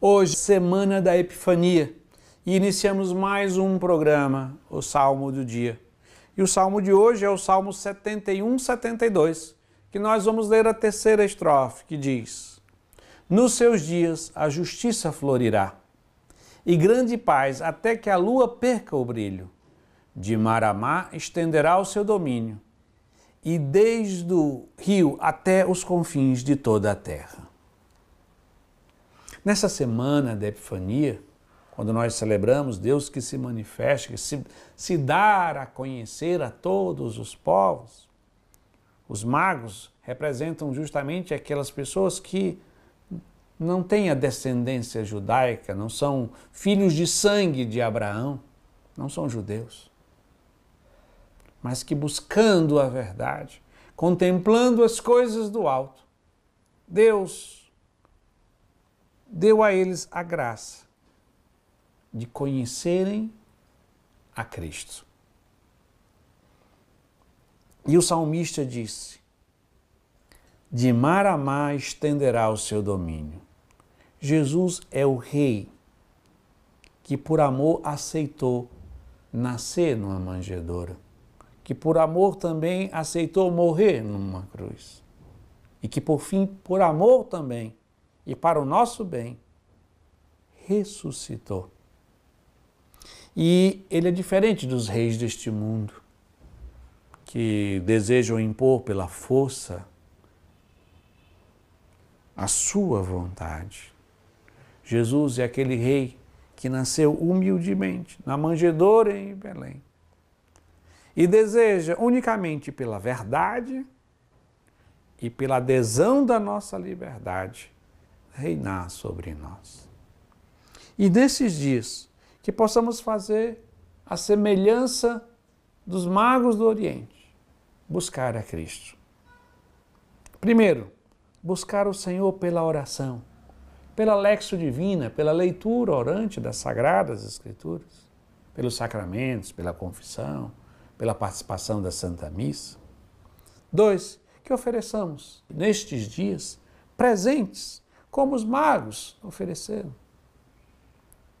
Hoje, semana da Epifania, e iniciamos mais um programa, o Salmo do Dia. E o salmo de hoje é o Salmo 71, 72, que nós vamos ler a terceira estrofe, que diz: Nos seus dias a justiça florirá, e grande paz até que a lua perca o brilho. De mar a mar estenderá o seu domínio, e desde o rio até os confins de toda a terra. Nessa semana da Epifania, quando nós celebramos Deus que se manifesta, que se, se dar a conhecer a todos os povos, os magos representam justamente aquelas pessoas que não têm a descendência judaica, não são filhos de sangue de Abraão, não são judeus, mas que buscando a verdade, contemplando as coisas do alto, Deus deu a eles a graça de conhecerem a Cristo. E o salmista disse: De mar a mar estenderá o seu domínio. Jesus é o Rei que, por amor, aceitou nascer numa manjedoura, que, por amor, também aceitou morrer numa cruz, e que, por fim, por amor também e para o nosso bem, ressuscitou. E ele é diferente dos reis deste mundo, que desejam impor pela força a sua vontade. Jesus é aquele rei que nasceu humildemente na manjedoura em Belém e deseja unicamente pela verdade e pela adesão da nossa liberdade reinar sobre nós. E nesses dias, que possamos fazer a semelhança dos magos do Oriente, buscar a Cristo. Primeiro, buscar o Senhor pela oração, pela lexo divina, pela leitura orante das sagradas escrituras, pelos sacramentos, pela confissão, pela participação da Santa Missa. Dois, que ofereçamos nestes dias presentes, como os magos ofereceram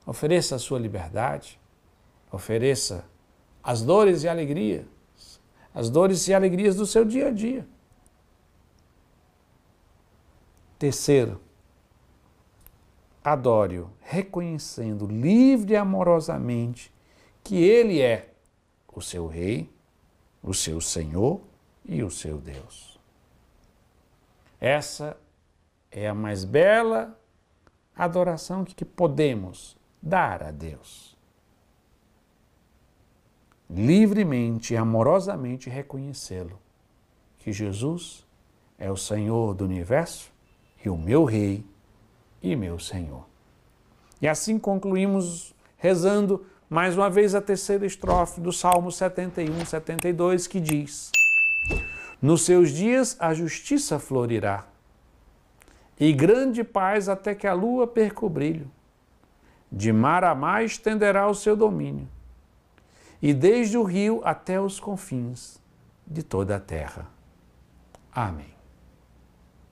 Ofereça a sua liberdade, ofereça as dores e alegrias, as dores e alegrias do seu dia a dia. Terceiro, adore-o, reconhecendo livre e amorosamente que Ele é o seu Rei, o seu Senhor e o seu Deus. Essa é a mais bela adoração que podemos dar a Deus. Livremente e amorosamente reconhecê-lo, que Jesus é o Senhor do universo e o meu Rei e meu Senhor. E assim concluímos rezando mais uma vez a terceira estrofe do Salmo 71, 72, que diz: Nos seus dias a justiça florirá, e grande paz até que a lua perca o brilho. De mar a mar estenderá o seu domínio, e desde o rio até os confins de toda a terra. Amém.